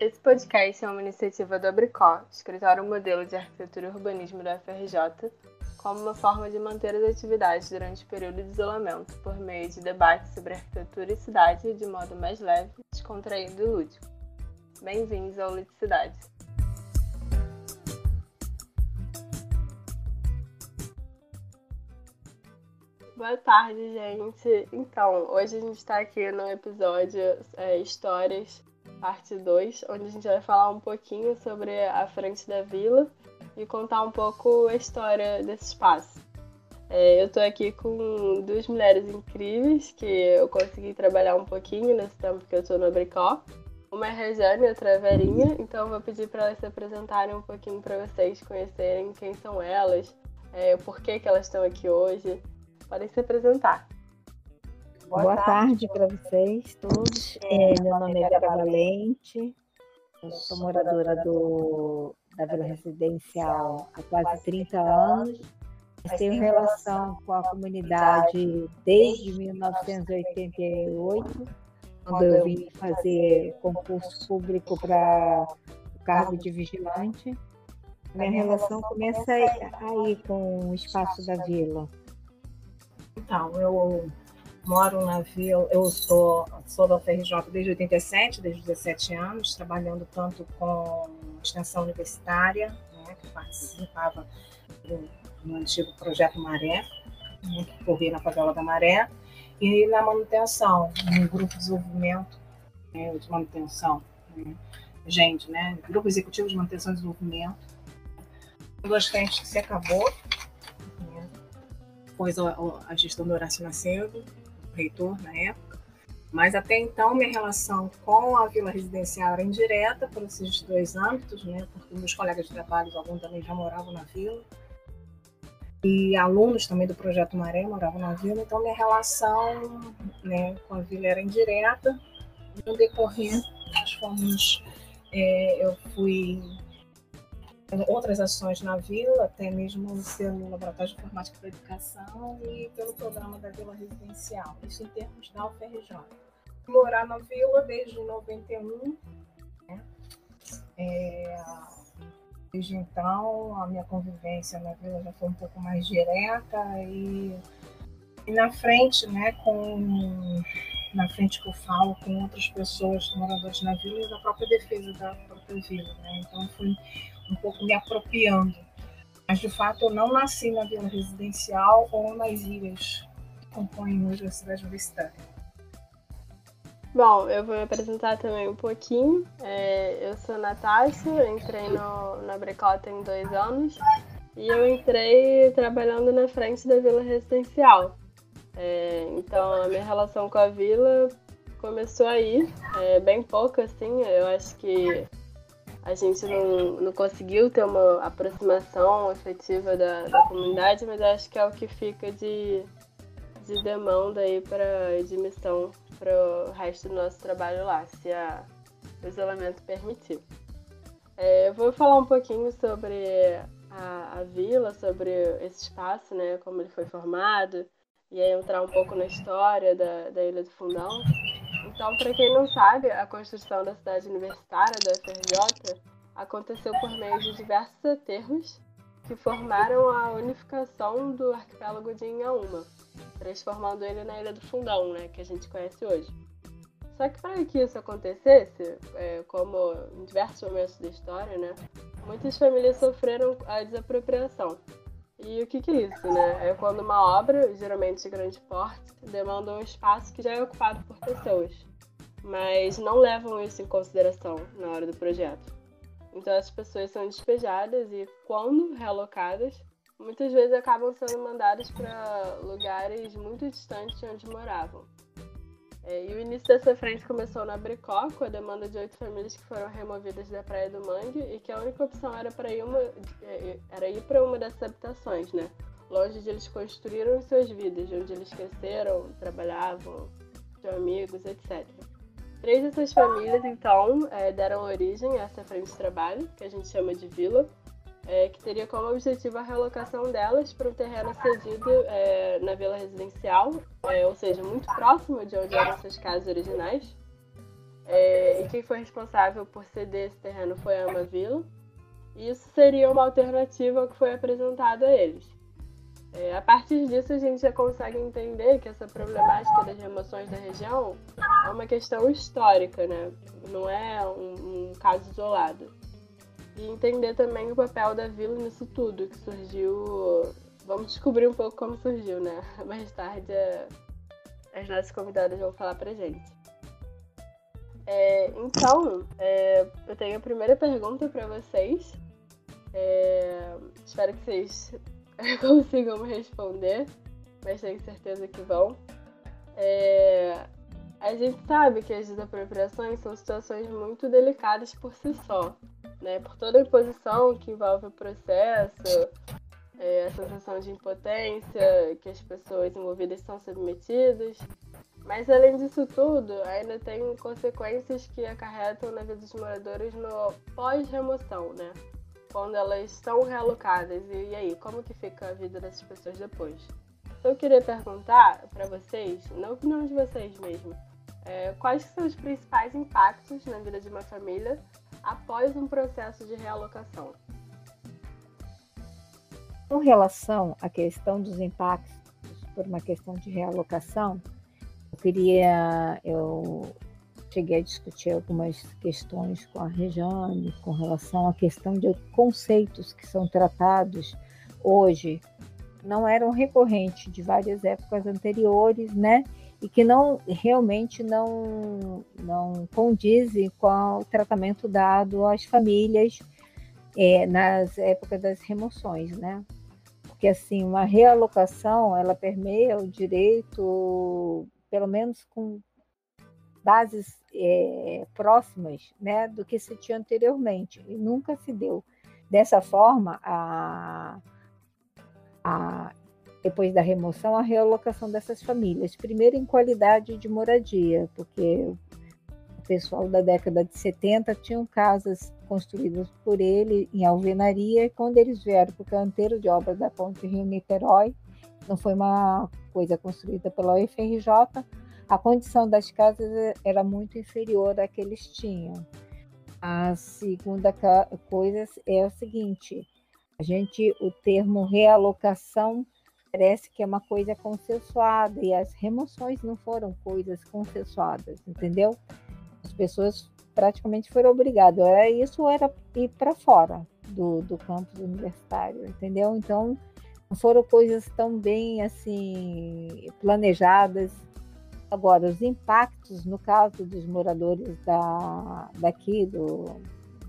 Esse podcast é uma iniciativa do Abricó, escritório modelo de arquitetura e urbanismo da FRJ, como uma forma de manter as atividades durante o período de isolamento, por meio de debates sobre arquitetura e cidade de modo mais leve, descontraído e lúdico. Bem-vindos ao Ludicidade. Boa tarde, gente. Então, hoje a gente está aqui no episódio é, Histórias parte 2, onde a gente vai falar um pouquinho sobre a frente da vila e contar um pouco a história desse espaço. É, eu estou aqui com duas mulheres incríveis que eu consegui trabalhar um pouquinho nesse tempo que eu estou no Bricó. Uma é a Rejane outra é a Verinha, então vou pedir para elas se apresentarem um pouquinho para vocês conhecerem quem são elas, é, por que, que elas estão aqui hoje. Podem se apresentar. Boa, Boa tarde, tarde para vocês todos. É, meu nome é Vera Valente, eu sou moradora do, da Vila Residencial há quase 30 anos. tenho relação com a comunidade desde 1988, quando eu vim fazer concurso público para o cargo de vigilante. Minha relação começa aí com o espaço da vila. Então, eu moro na vila, eu sou, sou da FRJ desde 87, desde 17 anos, trabalhando tanto com extensão universitária, né, que participava do, do antigo projeto Maré, né, que corria na favela da Maré, e na manutenção, no grupo de desenvolvimento né, de manutenção, né, gente, né, grupo executivo de manutenção e desenvolvimento, duas frentes que se acabou, né, depois a, a gestão do Horácio Macedo, reitor na época, mas até então minha relação com a vila residencial era indireta por esses dois âmbitos, né? Porque meus colegas de trabalho, alguns também já moravam na vila, e alunos também do projeto Maré moravam na vila, então minha relação, né, com a vila era indireta. No decorrer, nós fomos, é, eu fui outras ações na vila, até mesmo pelo Laboratório de Informática para Educação e pelo programa da Vila Residencial, isso em termos da UFRJ. Morar na vila desde 91, né? é, desde então a minha convivência na vila já foi um pouco mais direta e, e na frente, né, com na frente que eu falo com outras pessoas, moradores na vila e da própria defesa da própria vila, né? Então fui um pouco me apropriando. Mas, de fato, eu não nasci na vila residencial ou nas ilhas que compõem hoje a cidade universitária. Bom, eu vou me apresentar também um pouquinho. É, eu sou Natasha, entrei no, na Brecota tem dois anos e eu entrei trabalhando na frente da vila residencial. É, então, a minha relação com a vila começou aí, é, bem pouco assim, eu acho que a gente não, não conseguiu ter uma aproximação efetiva da, da comunidade, mas acho que é o que fica de, de demanda aí para de missão para o resto do nosso trabalho lá, se a, o isolamento permitir. É, eu vou falar um pouquinho sobre a, a vila, sobre esse espaço, né, como ele foi formado, e aí entrar um pouco na história da, da Ilha do Fundão. Então, para quem não sabe, a construção da cidade universitária da UFRJ aconteceu por meio de diversos aterros que formaram a unificação do arquipélago de Inhaúma, transformando ele na Ilha do Fundão, né, que a gente conhece hoje. Só que para que isso acontecesse, é, como em diversos momentos da história, né, muitas famílias sofreram a desapropriação. E o que, que é isso, né? É quando uma obra, geralmente de grande porte, demanda um espaço que já é ocupado por pessoas, mas não levam isso em consideração na hora do projeto. Então as pessoas são despejadas e, quando realocadas, muitas vezes acabam sendo mandadas para lugares muito distantes de onde moravam. É, e o início dessa frente começou na Bricó, com a demanda de oito famílias que foram removidas da Praia do Mangue e que a única opção era para ir, uma, é, era ir para uma dessas habitações, né? Longe de eles construíram suas vidas, onde eles cresceram, trabalhavam, tinham amigos, etc. Três dessas famílias, então, é, deram origem a essa frente de trabalho, que a gente chama de vila, é, que teria como objetivo a realocação delas para um terreno cedido é, na vila residencial, ou seja, muito próximo de onde eram suas casas originais. E quem foi responsável por ceder esse terreno foi a Ama Vila. E isso seria uma alternativa que foi apresentado a eles. É, a partir disso, a gente já consegue entender que essa problemática das remoções da região é uma questão histórica, né? não é um, um caso isolado. E entender também o papel da vila nisso tudo, que surgiu. Vamos descobrir um pouco como surgiu, né? Mais tarde as nossas convidadas vão falar pra gente. É, então, é, eu tenho a primeira pergunta para vocês. É, espero que vocês consigam responder, mas tenho certeza que vão. É, a gente sabe que as desapropriações são situações muito delicadas por si só, né? Por toda a imposição que envolve o processo, é, a sensação de impotência que as pessoas envolvidas são submetidas. Mas além disso tudo, ainda tem consequências que acarretam na vida dos moradores no pós-remoção, né? Quando elas estão realocadas. E, e aí, como que fica a vida dessas pessoas depois? Então, eu queria perguntar para vocês, na opinião de vocês mesmo, é, quais são os principais impactos na vida de uma família após um processo de realocação? Com relação à questão dos impactos por uma questão de realocação, eu queria, eu cheguei a discutir algumas questões com a Rejane com relação à questão de conceitos que são tratados hoje não eram recorrentes de várias épocas anteriores, né? E que não realmente não não condizem com o tratamento dado às famílias é, nas épocas das remoções, né? Porque assim uma realocação ela permeia o direito pelo menos com bases é, próximas né, do que se tinha anteriormente, e nunca se deu. Dessa forma, a, a, depois da remoção, a realocação dessas famílias. Primeiro, em qualidade de moradia, porque o pessoal da década de 70 tinham casas construídas por ele em alvenaria, e quando eles vieram para o canteiro de obra da Ponte Rio-Niterói, não foi uma coisa construída pela UFRJ, a condição das casas é, era muito inferior à que eles tinham. A segunda coisa é o seguinte: a gente, o termo realocação parece que é uma coisa consensuada e as remoções não foram coisas consensuadas, entendeu? As pessoas praticamente foram obrigadas. Era isso era ir para fora do, do campus universitário, entendeu? Então não foram coisas tão bem assim planejadas Agora, os impactos, no caso dos moradores da, daqui, do,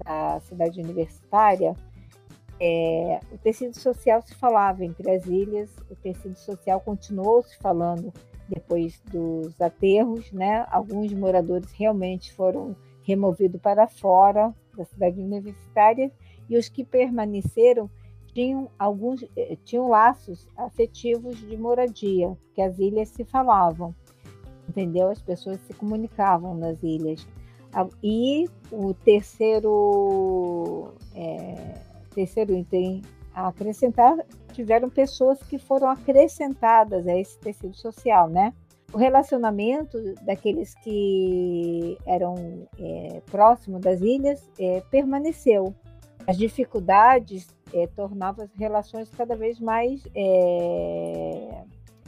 da cidade universitária, é, o tecido social se falava entre as ilhas, o tecido social continuou se falando depois dos aterros, né? Alguns moradores realmente foram removidos para fora da cidade universitária e os que permaneceram tinham alguns eh, tinham laços afetivos de moradia, que as ilhas se falavam entendeu? As pessoas se comunicavam nas ilhas. E o terceiro, é, terceiro item a acrescentar, tiveram pessoas que foram acrescentadas a esse tecido social, né? O relacionamento daqueles que eram é, próximos das ilhas é, permaneceu. As dificuldades é, tornavam as relações cada vez mais é,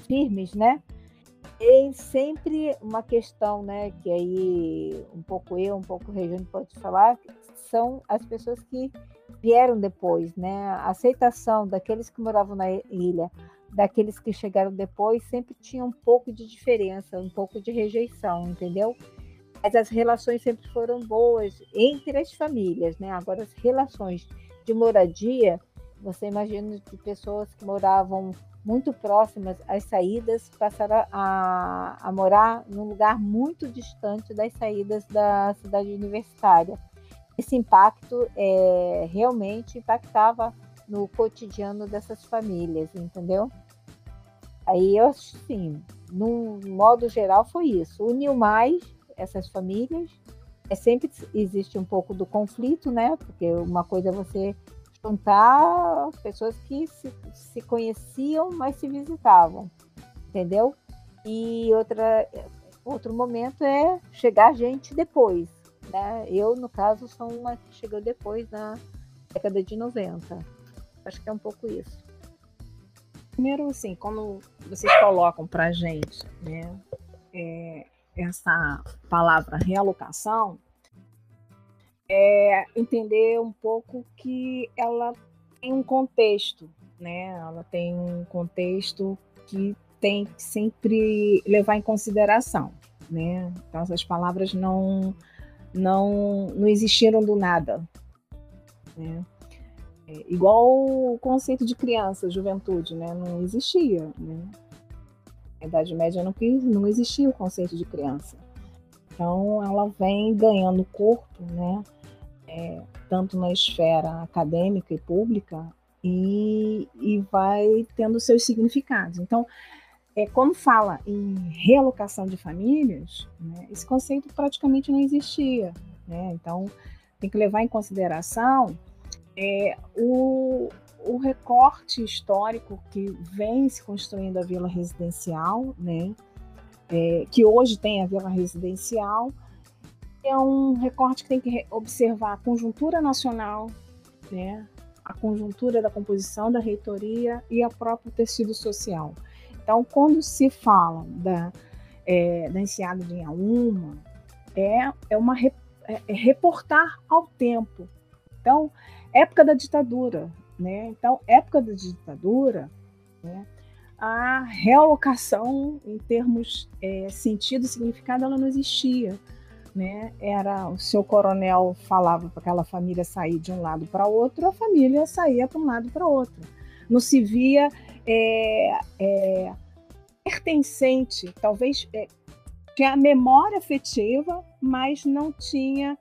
firmes, né? Tem sempre uma questão, né, que aí um pouco eu, um pouco o Regiane pode falar, são as pessoas que vieram depois, né? A aceitação daqueles que moravam na ilha, daqueles que chegaram depois, sempre tinha um pouco de diferença, um pouco de rejeição, entendeu? Mas as relações sempre foram boas entre as famílias, né? Agora as relações de moradia, você imagina de pessoas que moravam muito próximas às saídas, passaram a, a morar num lugar muito distante das saídas da cidade universitária. Esse impacto é, realmente impactava no cotidiano dessas famílias, entendeu? Aí eu acho sim, no modo geral foi isso. Uniu mais essas famílias. É sempre existe um pouco do conflito, né? Porque uma coisa é você juntar pessoas que se, se conheciam, mas se visitavam, entendeu? E outra, Outro momento é chegar gente depois. Né? Eu, no caso, sou uma que chegou depois, na década de 90. Acho que é um pouco isso. Primeiro, assim, quando vocês colocam para gente né, é, essa palavra realocação, é entender um pouco que ela tem um contexto, né? Ela tem um contexto que tem que sempre levar em consideração, né? Então essas palavras não não não existiram do nada, né? É, igual o conceito de criança, juventude, né? Não existia, né? Na Idade Média não, não existia o conceito de criança. Então ela vem ganhando corpo, né? É, tanto na esfera acadêmica e pública, e, e vai tendo seus significados. Então, é, quando fala em realocação de famílias, né, esse conceito praticamente não existia. Né? Então, tem que levar em consideração é, o, o recorte histórico que vem se construindo a vila residencial, né? É, que hoje tem a vila residencial, é um recorte que tem que observar a conjuntura nacional, né? a conjuntura da composição da reitoria e a próprio tecido social. Então, quando se fala da, é, da enseada de Inhaúma, é, é uma é, é reportar ao tempo. Então, época da ditadura, né? Então, época da ditadura, né? A realocação em termos é, sentido e significado ela não existia né? Era o seu coronel falava para aquela família sair de um lado para outro, a família saía para um lado para outro. Não se via é, é, pertencente, talvez é, tinha a memória afetiva, mas não tinha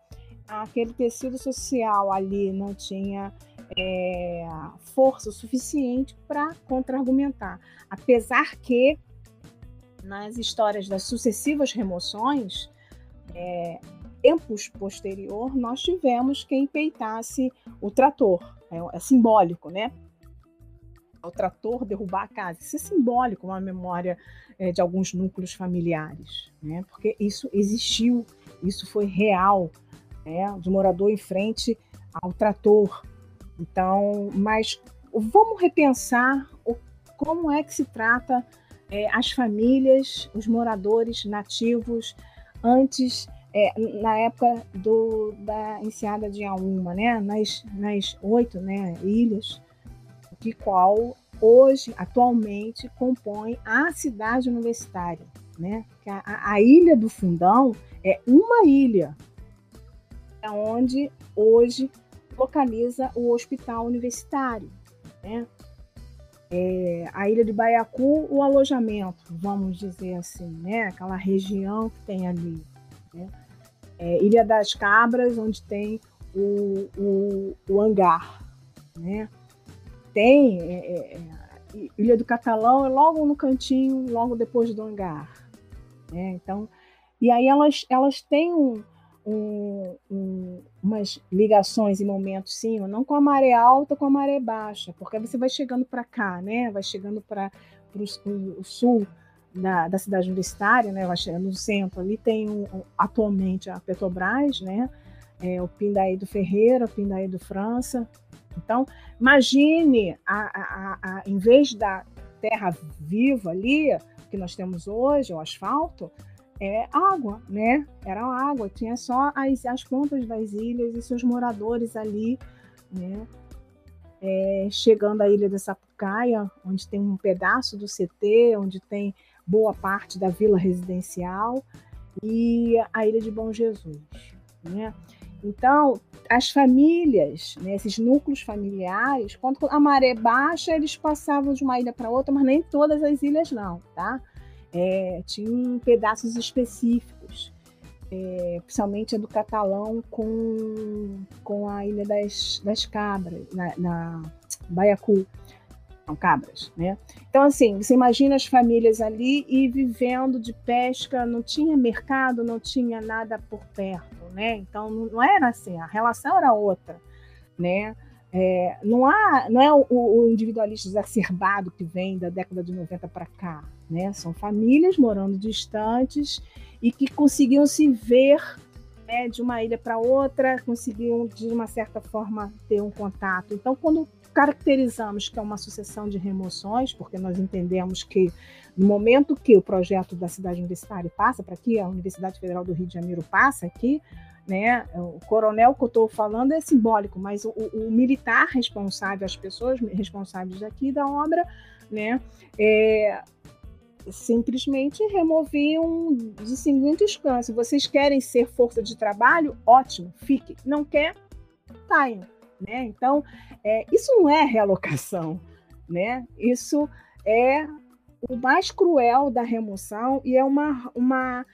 aquele tecido social ali, não tinha é, força suficiente para contra-argumentar. Apesar que nas histórias das sucessivas remoções, é, tempos posterior, nós tivemos quem peitasse o trator. É, é, simbólico, né? O trator derrubar a casa. Isso é simbólico, uma memória é, de alguns núcleos familiares, né? Porque isso existiu, isso foi real, né? De morador em frente ao trator. Então, mas vamos repensar o, como é que se trata é, as famílias, os moradores nativos antes, é, na época do, da enseada de Auma, né? nas, nas oito né, ilhas, de qual hoje, atualmente, compõe a cidade universitária. Né? A, a ilha do Fundão é uma ilha, é onde hoje localiza o hospital universitário. Né? É, a ilha de Baiacu, o alojamento, vamos dizer assim, né? Aquela região que tem ali. Né? É, ilha das Cabras, onde tem o, o, o hangar, né? Tem é, é, é Ilha do Catalão, é logo no cantinho, logo depois do hangar. Né? Então, e aí elas, elas têm um, um, um, umas ligações em momentos, sim, não com a maré alta, com a maré baixa, porque você vai chegando para cá, né? Vai chegando para o sul da, da, cidade universitária, né? Vai chegando no centro. Ali tem um, atualmente a Petrobras, né? É, o Pindaí do Ferreira, o Pindaí do França. Então, imagine, a, a, a, em vez da terra viva ali, que nós temos hoje, o asfalto, é água, né? Era água, tinha só as, as pontas das ilhas e seus moradores ali, né? É, chegando à ilha de Sapucaia, onde tem um pedaço do CT, onde tem boa parte da vila residencial, e a ilha de Bom Jesus, né? Então, as famílias, né, esses núcleos familiares, quando a maré baixa, eles passavam de uma ilha para outra, mas nem todas as ilhas não, tá? É, tinham pedaços específicos, é, principalmente a do catalão com, com a Ilha das, das Cabras, na, na Baiacu, são cabras, né? Então, assim, você imagina as famílias ali e vivendo de pesca, não tinha mercado, não tinha nada por perto, né? Então, não era assim, a relação era outra, né? É, não, há, não é o, o, individualista exacerbado que vem da década de 90 para cá. Né? São famílias morando distantes e que conseguiam se ver né, de uma ilha para outra, conseguiam, de uma certa forma, ter um contato. Então, quando caracterizamos que é uma sucessão de remoções, porque nós entendemos que no momento que o projeto da cidade universitária passa para aqui, a Universidade Federal do Rio de Janeiro passa aqui, né? O coronel que eu estou falando é simbólico, mas o, o, militar responsável, as pessoas responsáveis aqui da obra, né? É, simplesmente removiam de seguintes. Se vocês querem ser força de trabalho, ótimo, fique. Não quer, saiam. Né? Então, é, isso não é realocação, né? Isso é o mais cruel da remoção e é uma, uma,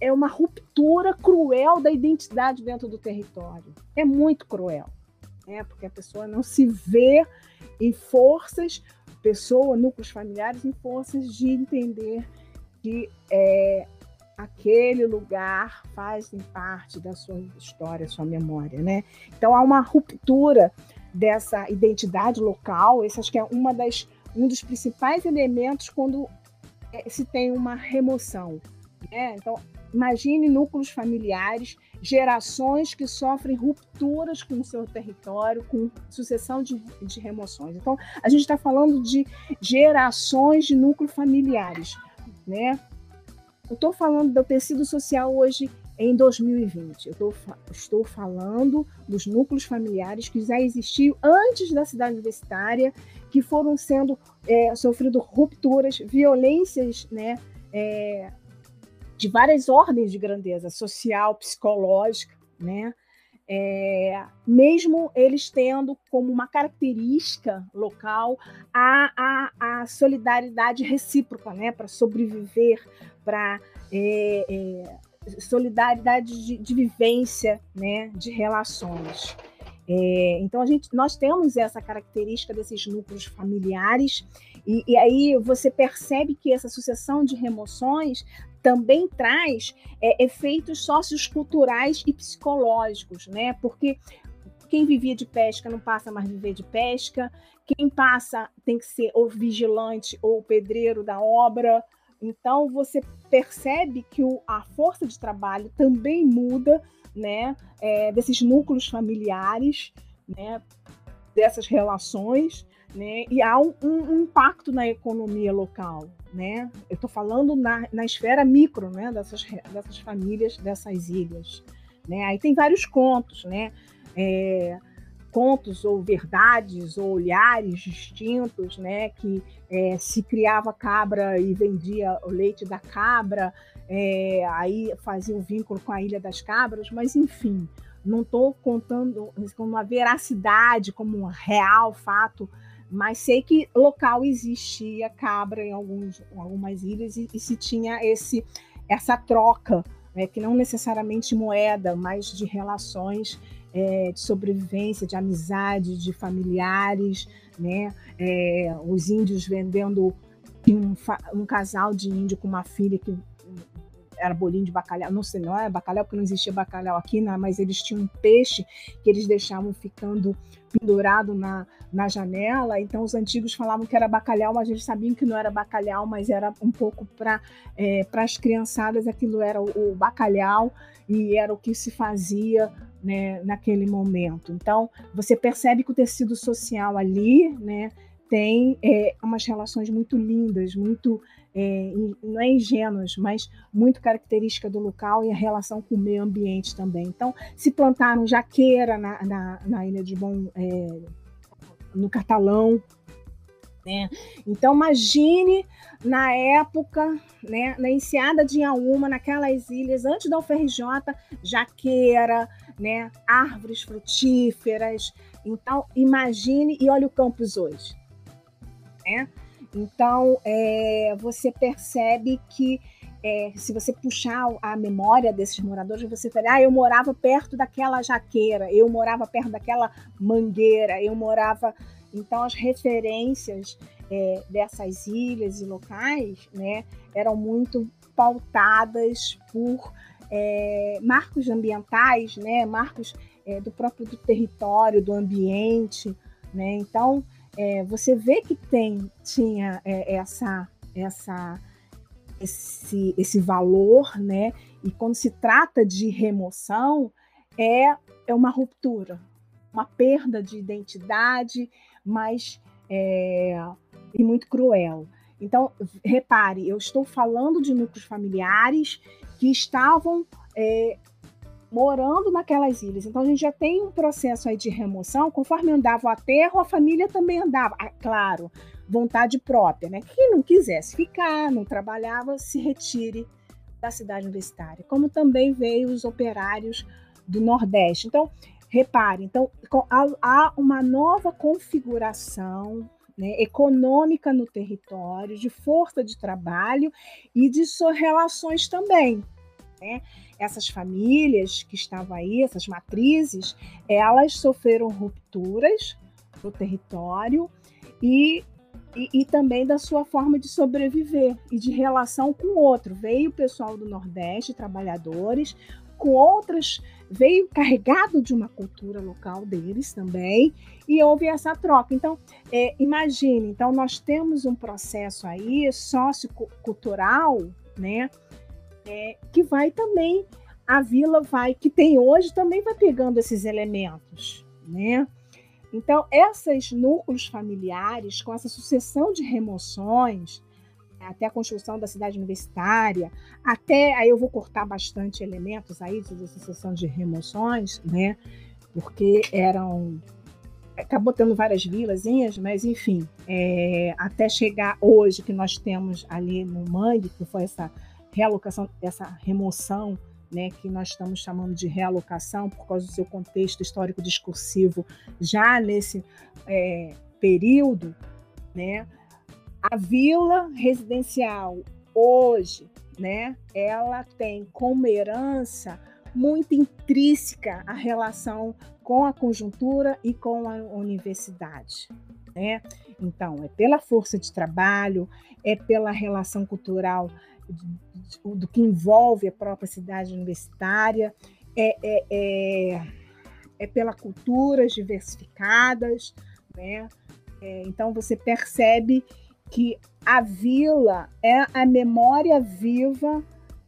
é uma ruptura cruel da identidade dentro do território. É muito cruel, né? porque a pessoa não se vê em forças, pessoa, núcleos familiares, em forças de entender que é, aquele lugar faz parte da sua história, sua memória. Né? Então há uma ruptura dessa identidade local, esse acho que é uma das um dos principais elementos quando é, se tem uma remoção. Né? Então, imagine núcleos familiares, gerações que sofrem rupturas com o seu território, com sucessão de, de remoções. Então, a gente está falando de gerações de núcleos familiares. Né? Eu estou falando do tecido social hoje em 2020. Eu tô, estou falando dos núcleos familiares que já existiam antes da cidade universitária, que foram sendo é, sofrendo rupturas, violências, né, é, de várias ordens de grandeza, social, psicológica, né, é, mesmo eles tendo como uma característica local a, a, a solidariedade recíproca, né, para sobreviver, para é, é, solidariedade de, de vivência, né, de relações. É, então a gente, nós temos essa característica desses núcleos familiares e, e, aí você percebe que essa sucessão de remoções também traz é, efeitos socioculturais e psicológicos, né? Porque quem vivia de pesca não passa mais a viver de pesca, quem passa tem que ser ou vigilante ou pedreiro da obra, então você percebe que o, a força de trabalho também muda, né? É, desses núcleos familiares, né? Dessas relações, né? E há um, um impacto na economia local, né? Eu estou falando na, na esfera micro, né? Dessas, dessas famílias, dessas ilhas, né? Aí tem vários contos, né? É, contos ou verdades ou olhares distintos, né? Que é, se criava cabra e vendia o leite da cabra, é, aí fazia o um vínculo com a Ilha das Cabras, mas enfim, não estou contando com uma veracidade, como um real fato, mas sei que local existia cabra em, alguns, algumas ilhas e, e se tinha esse essa troca, né, que não necessariamente moeda, mas de relações é, de sobrevivência, de amizade, de familiares, né? É, os índios vendendo um, um, casal de índio com uma filha que era bolinho de bacalhau, não sei, não é bacalhau, porque não existia bacalhau aqui, né? mas eles tinham um peixe que eles deixavam ficando pendurado na, na janela, então os antigos falavam que era bacalhau, mas eles sabiam que não era bacalhau, mas era um pouco para é, as criançadas, aquilo era o, o bacalhau, e era o que se fazia né, naquele momento. Então, você percebe que o tecido social ali né, tem é, umas relações muito lindas, muito, é, não é ingênuas, mas muito característica do local e a relação com o meio ambiente também. Então, se plantaram jaqueira na, na, na Ilha de Bom, é, no Catalão, né? Então, imagine na época, né, na enseada de Inhaúma, naquelas ilhas, antes da UFRJ, jaqueira, né, árvores frutíferas. Então, imagine e olha o campus hoje. Né? Então, é, você percebe que é, se você puxar a memória desses moradores, você fala, ah, eu morava perto daquela jaqueira, eu morava perto daquela mangueira, eu morava então, as referências é, dessas ilhas e locais né, eram muito pautadas por é, marcos ambientais, né, marcos é, do próprio do território, do ambiente. Né? Então, é, você vê que tem, tinha é, essa, essa esse, esse valor, né? E quando se trata de remoção, é, é uma ruptura, uma perda de identidade, mas é, e muito cruel. Então, repare, eu estou falando de núcleos familiares que estavam é, morando naquelas ilhas. Então, a gente já tem um processo aí de remoção. Conforme andava a terra, a família também andava. Ah, claro, vontade própria, né? Quem não quisesse ficar, não trabalhava, se retire da cidade universitária. Como também veio os operários do Nordeste. Então, repare, então há uma nova configuração né, econômica no território, de força de trabalho e de suas relações também. Né? Essas famílias que estavam aí, essas matrizes, elas sofreram rupturas no território e, e, e, também da sua forma de sobreviver e de relação com o outro. Veio o pessoal do Nordeste, trabalhadores, com outras, veio carregado de uma cultura local deles também, e houve essa troca. Então, é, imagine, então nós temos um processo aí sociocultural, né, é, que vai também, a vila vai, que tem hoje, também vai pegando esses elementos, né? Então, esses núcleos familiares, com essa sucessão de remoções, até a construção da cidade universitária, até aí eu vou cortar bastante elementos aí de sucessão de remoções, né? Porque eram acabou tendo várias vilazinhas, mas enfim, é, até chegar hoje que nós temos ali no Mangue, que foi essa realocação, essa remoção, né, que nós estamos chamando de realocação por causa do seu contexto histórico discursivo já nesse é, período, né, a vila residencial hoje, né, ela tem como herança muito intrínseca a relação com a conjuntura e com a universidade, né? Então, é pela força de trabalho, é pela relação cultural do que envolve a própria cidade universitária, é, é, é, é pelas culturas diversificadas, né? É, então você percebe que a vila é a memória viva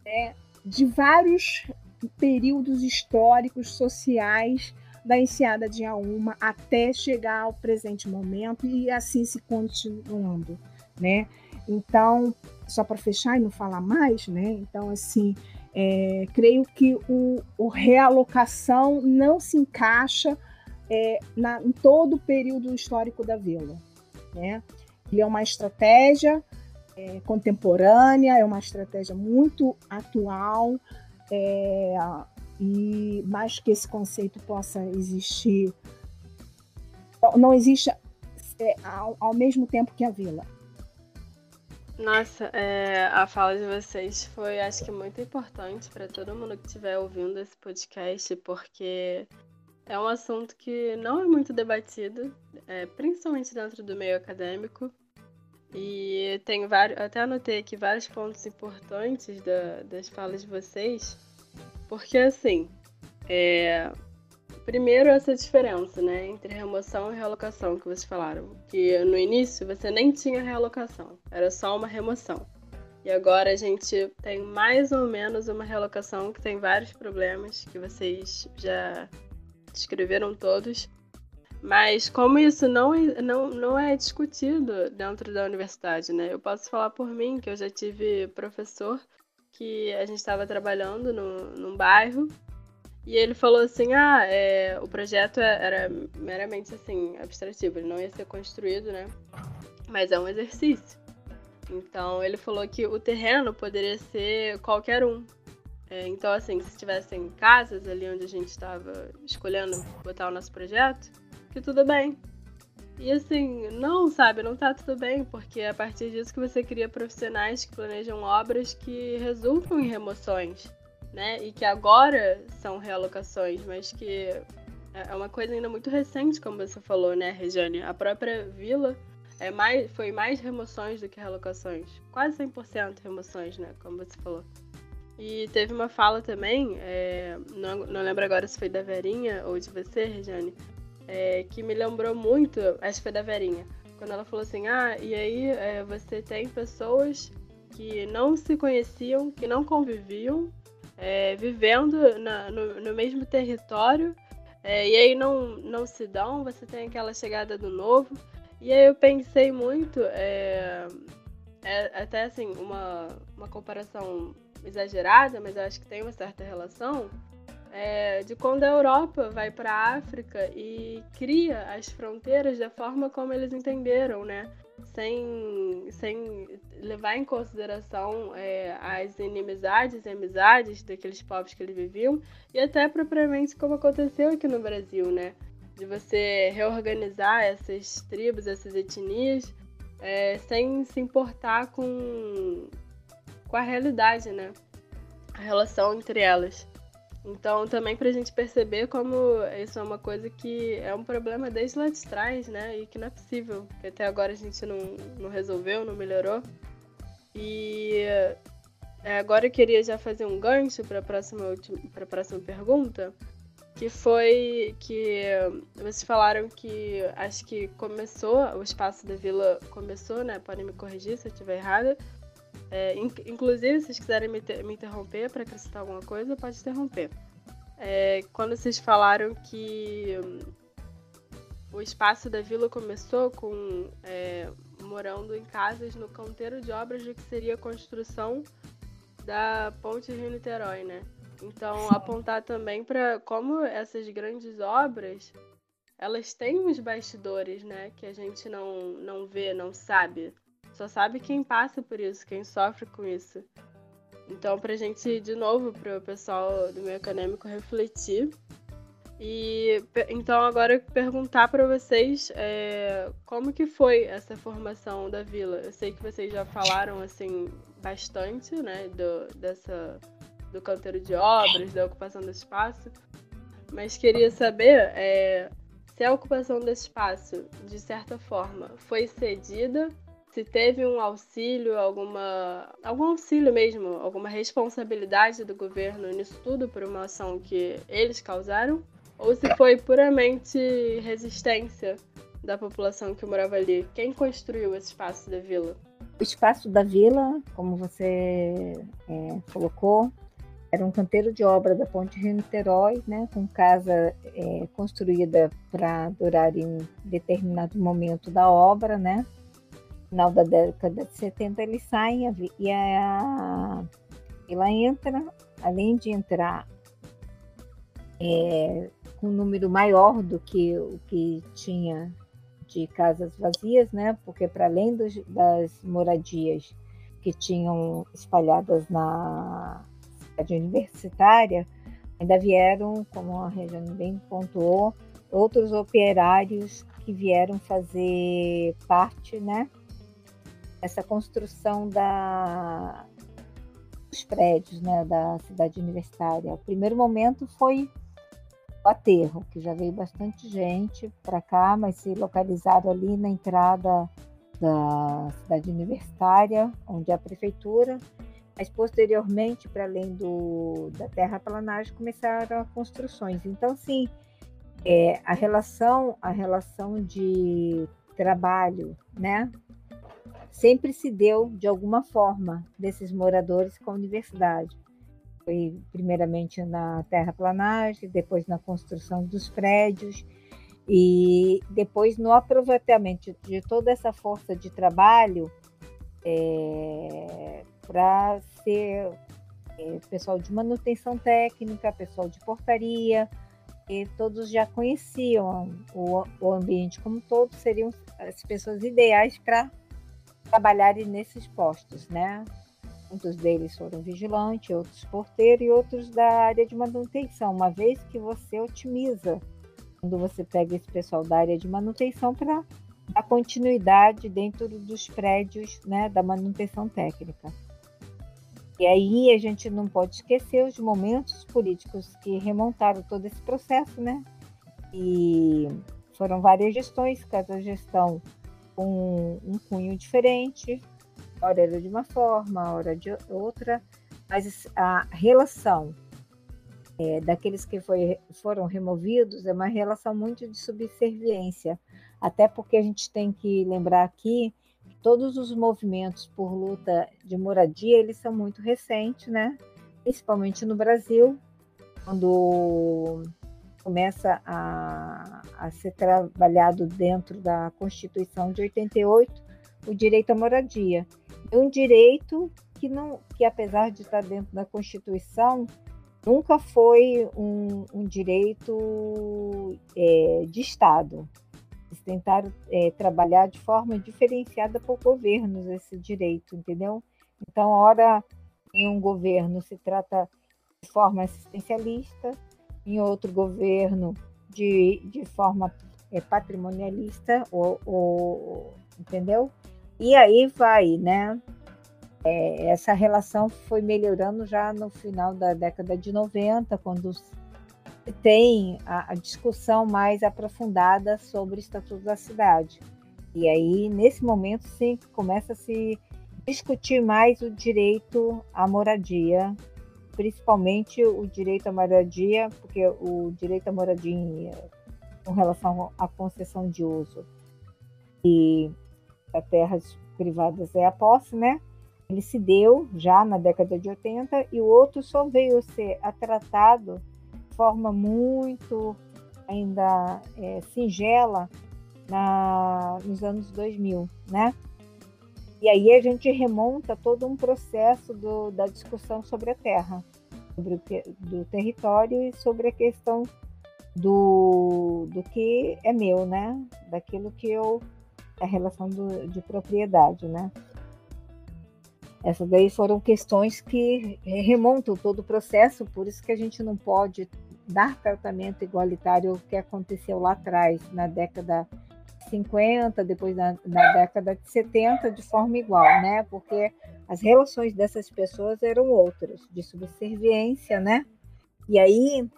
né, de vários períodos históricos, sociais da enseada de Auma até chegar ao presente momento e assim se continuando, né? Então, só para fechar e não falar mais, né? Então, assim, é, creio que o, o, realocação não se encaixa é, na, em todo o período histórico da vila, né? Ele é uma estratégia é, contemporânea, é uma estratégia muito atual, é, e mais que esse conceito possa existir, não existe é, ao, ao mesmo tempo que a vila. Nossa, é, a fala de vocês foi, acho que, muito importante para todo mundo que estiver ouvindo esse podcast, porque é um assunto que não é muito debatido, é, principalmente dentro do meio acadêmico. E tem vários, até anotei aqui vários pontos importantes da, das falas de vocês, porque assim, é, primeiro essa diferença, né, entre remoção e realocação que vocês falaram, que no início você nem tinha realocação, era só uma remoção. E agora a gente tem mais ou menos uma realocação que tem vários problemas que vocês já descreveram todos. Mas como isso não, não, não é discutido dentro da universidade, né? Eu posso falar por mim que eu já tive professor que a gente estava trabalhando no, num bairro e ele falou assim, ah, é, o projeto é, era meramente assim, abstrativo, ele não ia ser construído, né? Mas é um exercício. Então ele falou que o terreno poderia ser qualquer um. É, então, assim, se tivessem casas ali onde a gente estava escolhendo botar o nosso projeto, que tudo bem. E assim, não, sabe, não tá tudo bem, porque é a partir disso que você cria profissionais que planejam obras que resultam em remoções né? E que agora são realocações, mas que é uma coisa ainda muito recente, como você falou, né, Regiane? A própria vila é mais, foi mais remoções do que realocações. Quase 100% remoções, né? Como você falou. E teve uma fala também, é, não, não lembro agora se foi da Verinha ou de você, Regiane, é, que me lembrou muito, acho que foi da Verinha, quando ela falou assim: ah, e aí é, você tem pessoas que não se conheciam, que não conviviam, é, vivendo na, no, no, mesmo território, é, e aí não, não se dão, você tem aquela chegada do novo. E aí eu pensei muito, é, é até assim, uma, uma comparação exagerada, mas eu acho que tem uma certa relação, é, de quando a Europa vai para a África e cria as fronteiras da forma como eles entenderam, né? Sem, sem levar em consideração é, as inimizades e amizades daqueles povos que eles viviam, e até propriamente como aconteceu aqui no Brasil, né? De você reorganizar essas tribos, essas etnias, é, sem se importar com, com a realidade, né? A relação entre elas. Então, também para a gente perceber como isso é uma coisa que é um problema desde lá de trás, né? E que não é possível, que até agora a gente não, não resolveu, não melhorou. E é, agora eu queria já fazer um gancho para a próxima, próxima pergunta, que foi que vocês falaram que acho que começou, o espaço da vila começou, né? Podem me corrigir se eu estiver errada é, inclusive, se vocês quiserem me, me interromper para acrescentar alguma coisa, pode interromper. É, quando vocês falaram que hum, o espaço da vila começou com é, morando em casas no canteiro de obras do que seria a construção da ponte Rio-Niterói, né? Então, apontar também para como essas grandes obras elas têm uns bastidores, né? Que a gente não, não vê, não sabe. Só sabe quem passa por isso, quem sofre com isso. Então, para a gente, de novo, para o pessoal do meio acadêmico refletir. E então agora perguntar para vocês é, como que foi essa formação da vila. Eu sei que vocês já falaram assim bastante, né, do, dessa do canteiro de obras, da ocupação desse espaço, mas queria saber é, se a ocupação desse espaço, de certa forma, foi cedida se teve um auxílio, alguma algum auxílio mesmo, alguma responsabilidade do governo nisso tudo por uma ação que eles causaram, ou se foi puramente resistência da população que morava ali. Quem construiu esse espaço da vila? O espaço da vila, como você é, colocou, era um canteiro de obra da Ponte Rio-Niterói, né, com casa é, construída para durar em determinado momento da obra, né, final da década de 70 eles saem e a, ela entra, além de entrar é, com um número maior do que o que tinha de casas vazias, né? Porque para além dos, das moradias que tinham espalhadas na cidade universitária, ainda vieram, como a Regiane bem pontuou, outros operários que vieram fazer parte, né? Essa construção da, dos prédios né, da cidade universitária. O primeiro momento foi o aterro, que já veio bastante gente para cá, mas se localizaram ali na entrada da cidade universitária, onde é a prefeitura, mas posteriormente, para além do, da terraplanagem, começaram as construções. Então, sim, é, a relação a relação de trabalho, né, sempre se deu de alguma forma desses moradores com a universidade. Foi primeiramente na terraplanagem, depois na construção dos prédios e depois no aproveitamento de toda essa força de trabalho é, para ser é, pessoal de manutenção técnica, pessoal de portaria, e todos já conheciam o, o ambiente como todo, seriam as pessoas ideais para trabalharem nesses postos, né? Muitos deles foram vigilantes, outros porteiros e outros da área de manutenção, uma vez que você otimiza quando você pega esse pessoal da área de manutenção para dar continuidade dentro dos prédios né, da manutenção técnica. E aí a gente não pode esquecer os momentos políticos que remontaram todo esse processo, né? E foram várias gestões, cada gestão com um cunho diferente, hora era de uma forma, hora de outra, mas a relação é, daqueles que foi, foram removidos é uma relação muito de subserviência, até porque a gente tem que lembrar aqui que todos os movimentos por luta de moradia, eles são muito recentes, né? Principalmente no Brasil, quando começa a, a ser trabalhado dentro da Constituição de 88 o direito à moradia. É um direito que não, que apesar de estar dentro da Constituição, nunca foi um, um direito é, de Estado. Eles tentaram é, trabalhar de forma diferenciada por governos esse direito, entendeu? Então, ora, em um governo se trata de forma assistencialista, em outro governo de, de forma é, patrimonialista, ou, ou, entendeu? E aí vai, né? É, essa relação foi melhorando já no final da década de 90, quando tem a, a discussão mais aprofundada sobre o Estatuto da Cidade. E aí, nesse momento, sim, começa a se discutir mais o direito à moradia, principalmente o direito à moradia, porque o direito à moradia com relação à concessão de uso e a terras privadas é a posse, né? Ele se deu já na década de 80 e o outro só veio ser tratado de forma muito ainda é, singela na, nos anos 2000, né? E aí a gente remonta todo um processo do, da discussão sobre a terra, sobre o do território e sobre a questão do, do que é meu, né? Daquilo que eu a relação do, de propriedade, né? Essas daí foram questões que remontam todo o processo, por isso que a gente não pode dar tratamento igualitário ao que aconteceu lá atrás, na década 50, depois na, na década de 70, de forma igual, né? Porque as relações dessas pessoas eram outras, de subserviência, né? E aí,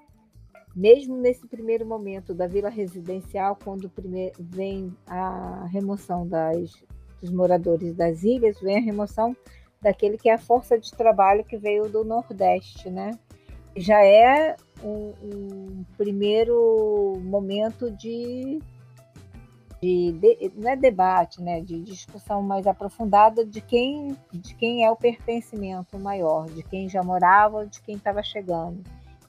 mesmo nesse primeiro momento da vila residencial, quando vem a remoção das, dos moradores das ilhas, vem a remoção daquele que é a força de trabalho que veio do Nordeste, né? Já é um, um primeiro momento de, de, de, não é debate, né? De discussão mais aprofundada de quem, de quem é o pertencimento maior, de quem já morava, de quem estava chegando.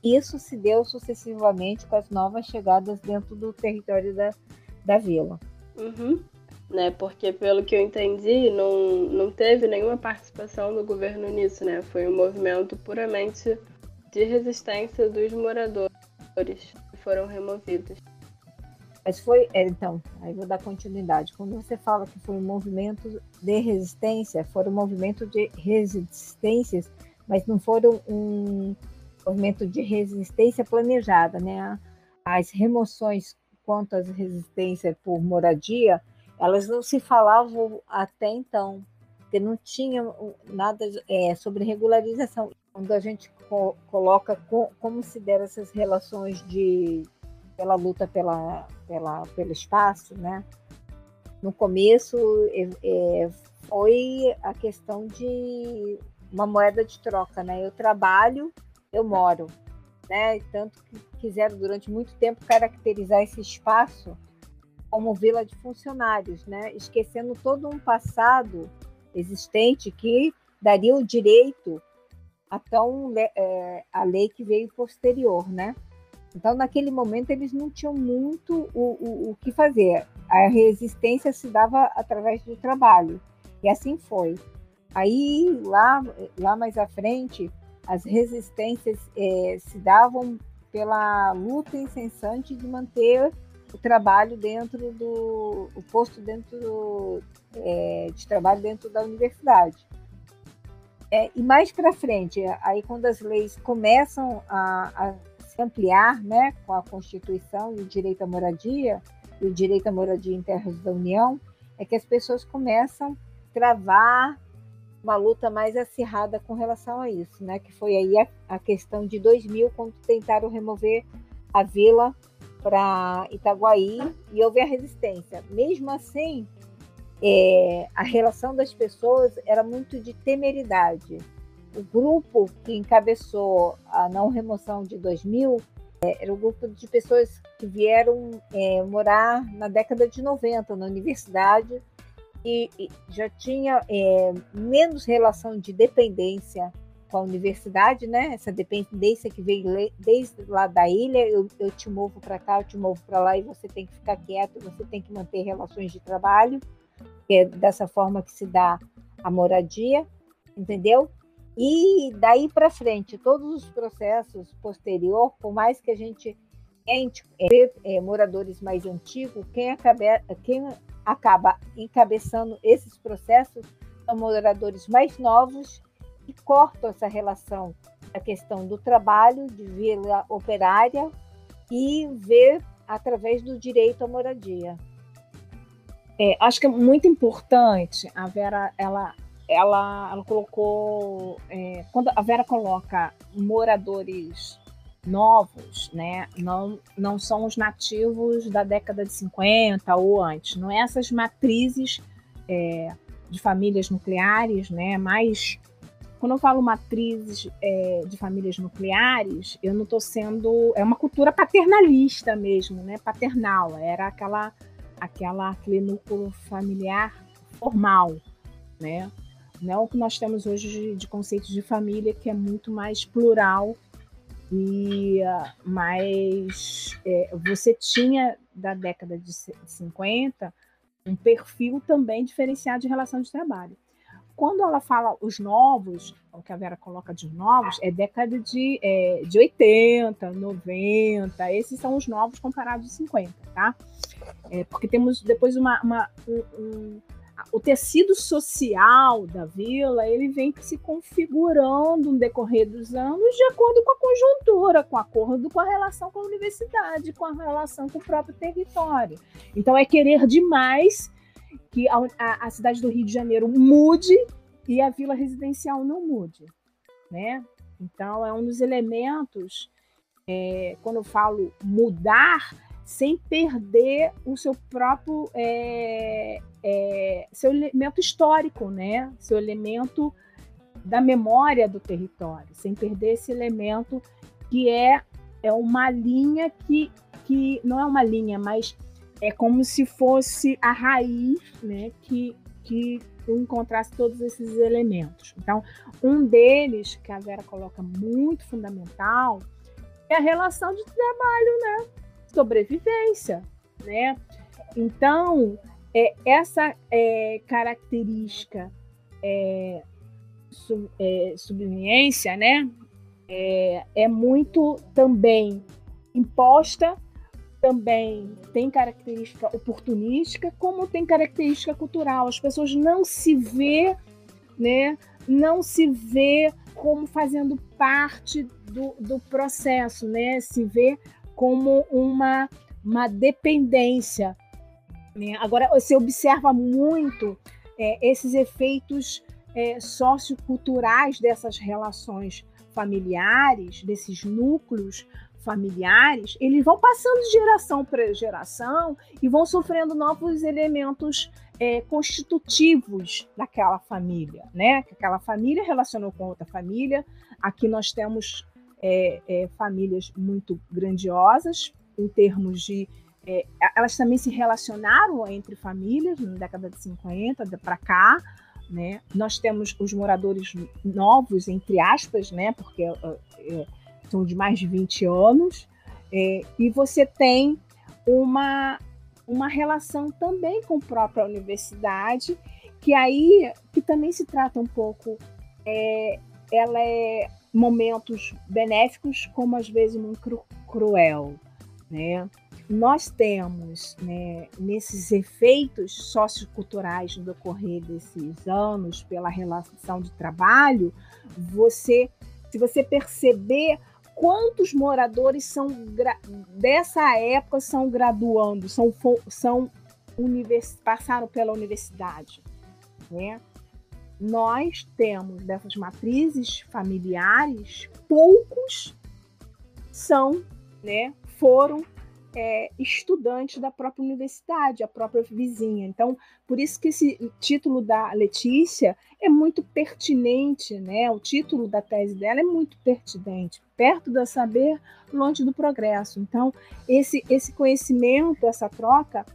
Isso se deu sucessivamente com as novas chegadas dentro do território da, da vila. Uhum né? Porque pelo que eu entendi, não, não teve nenhuma participação do governo nisso, né? Foi um movimento puramente de resistência dos moradores que foram removidos. Mas foi, é, então, aí vou dar continuidade. Quando você fala que foi um movimento de resistência, foram um movimento de resistências, mas não foram um movimento de resistência planejada, né? As remoções quanto às resistências por moradia elas não se falavam até então, porque não tinha nada é, sobre regularização. Quando a gente co coloca co como se deram essas relações de pela luta pela, pela, pelo espaço, né? No começo é, é, foi a questão de uma moeda de troca, né? Eu trabalho, eu moro, né? Tanto que quiseram durante muito tempo caracterizar esse espaço como vila de funcionários, né? esquecendo todo um passado existente que daria o direito a tão é, a lei que veio posterior, né? Então, naquele momento, eles não tinham muito o, o, o que fazer. A resistência se dava através do trabalho, e assim foi. Aí, lá, lá mais à frente, as resistências é, se davam pela luta incessante de manter o trabalho dentro do o posto dentro do, é, de trabalho dentro da universidade. É, e mais para frente, aí quando as leis começam a, ampliar, né, com a Constituição e o direito à moradia e o direito à moradia em terras da União, é que as pessoas começam a travar uma luta mais acirrada com relação a isso, né? Que foi aí a, a questão de 2000 quando tentaram remover a vila para Itaguaí e houve a resistência. Mesmo assim, é, a relação das pessoas era muito de temeridade. O grupo que encabeçou a não remoção de 2000 é, era um grupo de pessoas que vieram é, morar na década de 90 na universidade e, e já tinha é, menos relação de dependência com a universidade, né? Essa dependência que vem desde lá da ilha, eu, eu te movo para cá, eu te movo para lá e você tem que ficar quieto, você tem que manter relações de trabalho, que é dessa forma que se dá a moradia, entendeu? E daí para frente, todos os processos posterior, por mais que a gente é, é, moradores mais antigos, quem acaba, quem acaba encabeçando esses processos são moradores mais novos e cortam essa relação a questão do trabalho, de vila operária e ver através do direito à moradia. É, acho que é muito importante a Vera, ela, ela, ela colocou, é, quando a Vera coloca moradores novos, né, não, não são os nativos da década de 50 ou antes, não é essas matrizes é, de famílias nucleares, né, mais quando eu falo matrizes é, de famílias nucleares, eu não estou sendo. É uma cultura paternalista mesmo, né? Paternal. Era aquela, aquela, aquele núcleo familiar formal, né? Não é o que nós temos hoje de, de conceito de família, que é muito mais plural. E, mas é, você tinha, da década de 50, um perfil também diferenciado de relação de trabalho quando ela fala os novos, o que a Vera coloca de novos, é década de, é, de 80, 90, esses são os novos comparados de 50, tá? É, porque temos depois uma, uma um, um, o tecido social da vila ele vem se configurando no decorrer dos anos de acordo com a conjuntura, com acordo com a relação com a universidade, com a relação com o próprio território. Então é querer demais que a, a, a, cidade do Rio de Janeiro mude e a vila residencial não mude, né? Então é um dos elementos é, quando eu falo mudar sem perder o seu próprio é, é, seu elemento histórico, né? Seu elemento da memória do território, sem perder esse elemento que é é uma linha que, que não é uma linha, mas é como se fosse a raiz né, que, que encontrasse todos esses elementos. Então, um deles, que a Vera coloca muito fundamental, é a relação de trabalho, né? Sobrevivência, né? Então, é, essa é, característica é, sub, é, subvivência, né? É, é muito também imposta também tem característica oportunística, como tem característica cultural. As pessoas não se vê, né, não se vê como fazendo parte do, do processo, né, se vê como uma, uma dependência. Né? Agora, você observa muito é, esses efeitos é, socioculturais dessas relações familiares, desses núcleos, familiares, eles vão passando de geração para geração e vão sofrendo novos elementos é, constitutivos daquela família, né? Que aquela família relacionou com outra família. Aqui nós temos é, é, famílias muito grandiosas em termos de é, elas também se relacionaram entre famílias na década de 50 para cá, né? Nós temos os moradores novos, entre aspas, né? Porque é, são de mais de 20 anos, é, e você tem uma, uma relação também com a própria universidade, que aí que também se trata um pouco, é, ela é momentos benéficos, como às vezes muito cru, cruel, né? Nós temos, né, nesses efeitos socioculturais no decorrer desses anos, pela relação de trabalho, você, se você perceber quantos moradores são dessa época são graduando, são, são passaram pela universidade, né? Nós temos dessas matrizes familiares, poucos são, né, foram é, estudante da própria universidade, a própria vizinha. Então, por isso que esse título da Letícia é muito pertinente, né? O título da tese dela é muito pertinente, perto do saber, longe do progresso. Então, esse esse conhecimento, essa troca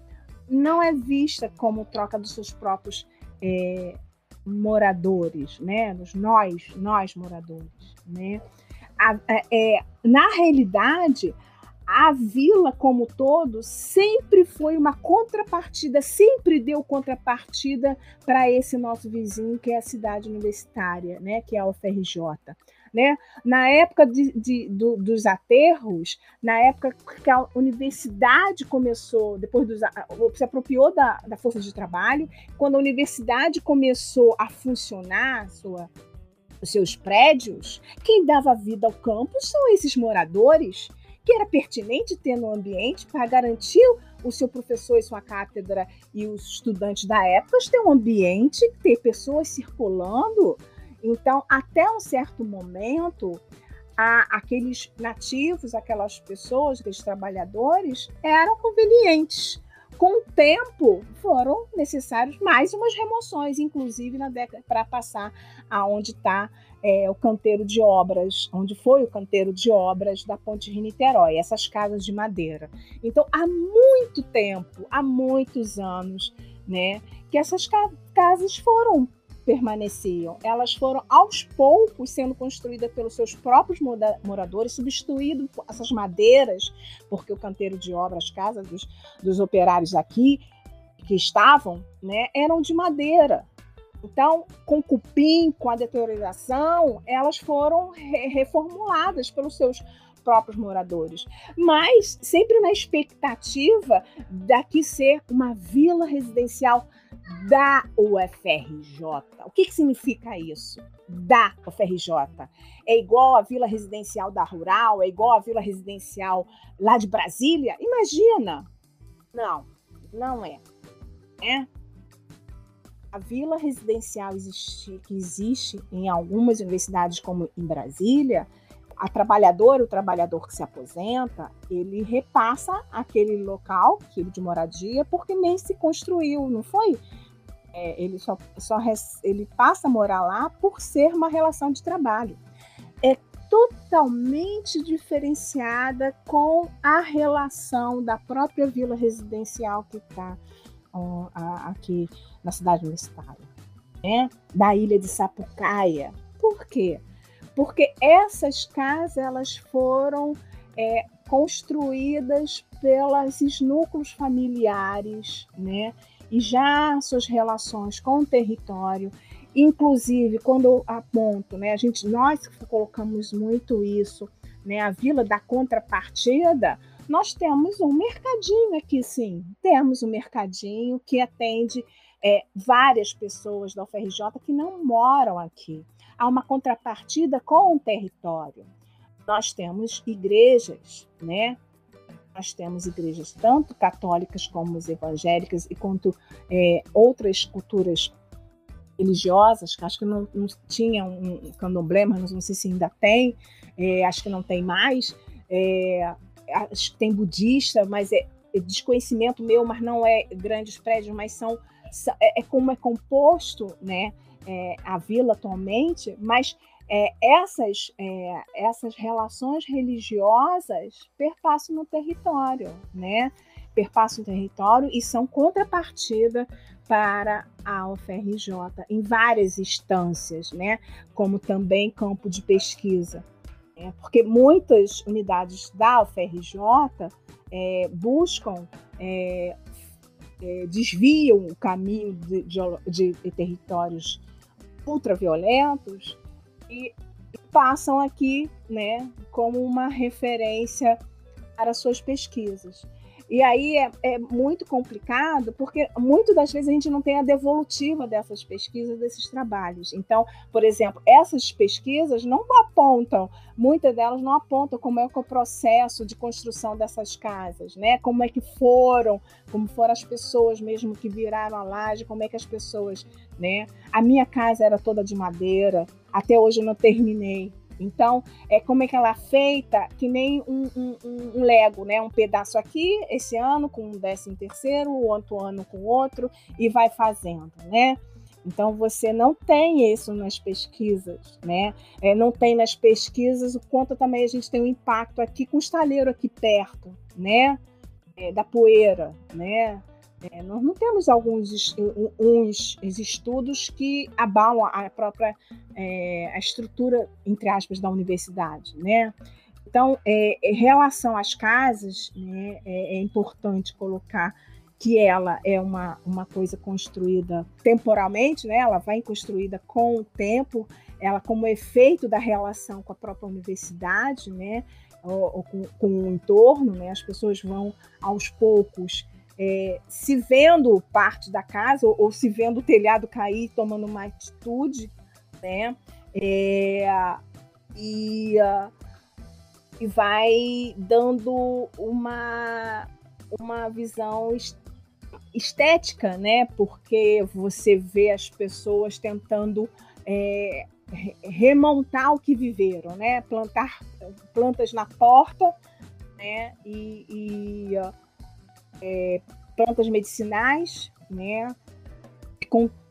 não é vista como troca dos seus próprios é, moradores, né? Dos nós, nós moradores, né? A, é, na realidade, a vila como todo sempre foi uma contrapartida, sempre deu contrapartida para esse nosso vizinho que é a cidade universitária, né, que é a UFRJ. Né? Na época de, de, do, dos aterros, na época que a universidade começou, depois dos, se apropriou da, da força de trabalho, quando a universidade começou a funcionar, sua, os seus prédios, quem dava vida ao campus são esses moradores que era pertinente ter no ambiente para garantir o seu professor e sua cátedra e os estudantes da época ter um ambiente, ter pessoas circulando. Então, até um certo momento, aqueles nativos, aquelas pessoas, aqueles trabalhadores, eram convenientes. Com o tempo, foram necessários mais umas remoções, inclusive na década para passar aonde está é, o canteiro de obras, onde foi o canteiro de obras da Ponte Rio-Niterói, essas casas de madeira. Então, há muito tempo, há muitos anos, né, que essas casas foram permaneciam. Elas foram aos poucos sendo construídas pelos seus próprios moradores, substituindo essas madeiras, porque o canteiro de obras, as casas dos, dos operários aqui que estavam, né, eram de madeira. Então, com cupim, com a deterioração, elas foram re reformuladas pelos seus próprios moradores, mas sempre na expectativa daqui ser uma vila residencial da UFRJ. O que, que significa isso? Da UFRJ. É igual a vila residencial da Rural? É igual a vila residencial lá de Brasília? Imagina! Não, não é. É a vila residencial existe, que existe em algumas universidades, como em Brasília, a trabalhadora, o trabalhador que se aposenta, ele repassa aquele local, aquele de moradia, porque nem se construiu, não foi? É, ele só, só ele passa a morar lá por ser uma relação de trabalho. É totalmente diferenciada com a relação da própria vila residencial que está aqui na cidade universitária, né? da ilha de Sapucaia. Por quê? Porque essas casas elas foram é, construídas pelos núcleos familiares, né? E já suas relações com o território, inclusive quando eu aponto, né? A gente nós colocamos muito isso, né? A vila da contrapartida, nós temos um mercadinho aqui, sim. Temos um mercadinho que atende é, várias pessoas da UFRJ que não moram aqui. Há uma contrapartida com o território. Nós temos igrejas, né? Nós temos igrejas tanto católicas como evangélicas e quanto é, outras culturas religiosas, que acho que não, não tinha um candomblé, mas não sei se ainda tem, é, acho que não tem mais. É, acho que tem budista, mas é, é desconhecimento meu, mas não é grandes prédios, mas são é, é como é composto, né, é, a vila atualmente, mas é, essas, é, essas relações religiosas perpassam no território, né? Perpassam o território e são contrapartida para a UFRJ em várias instâncias, né? Como também campo de pesquisa. É, porque muitas unidades da UFRJ é, buscam, é, é, desviam o caminho de, de, de territórios ultraviolentos e, e passam aqui né, como uma referência para suas pesquisas. E aí é, é, muito complicado, porque muitas das vezes a gente não tem a devolutiva dessas pesquisas, desses trabalhos. Então, por exemplo, essas pesquisas não apontam, muitas delas não apontam como é, é o processo de construção dessas casas, né? Como é que foram, como foram as pessoas mesmo que viraram a laje, como é que as pessoas, né? A minha casa era toda de madeira, até hoje eu não terminei. Então, é como é que ela é feita, que nem um, um, um, Lego, né? Um pedaço aqui, esse ano com um décimo terceiro, o outro ano com outro, e vai fazendo, né? Então, você não tem isso nas pesquisas, né? É, não tem nas pesquisas o quanto também a gente tem um impacto aqui com o estaleiro aqui perto, né? É, da poeira, né? É, nós não temos alguns uns estudos que abalam a própria é, a estrutura, entre aspas, da universidade, né? Então, é, em relação às casas, né, é, é, importante colocar que ela é uma, uma coisa construída temporalmente, né? ela vai construída com o tempo, ela como efeito da relação com a própria universidade, né? ou, ou com, com, o entorno, né? as pessoas vão aos poucos é, se vendo parte da casa ou, ou, se vendo o telhado cair, tomando uma atitude, né? É, e, uh, e vai dando uma, uma visão estética, né? Porque você vê as pessoas tentando é, remontar o que viveram, né? Plantar plantas na porta, né? E, e é, plantas medicinais, né?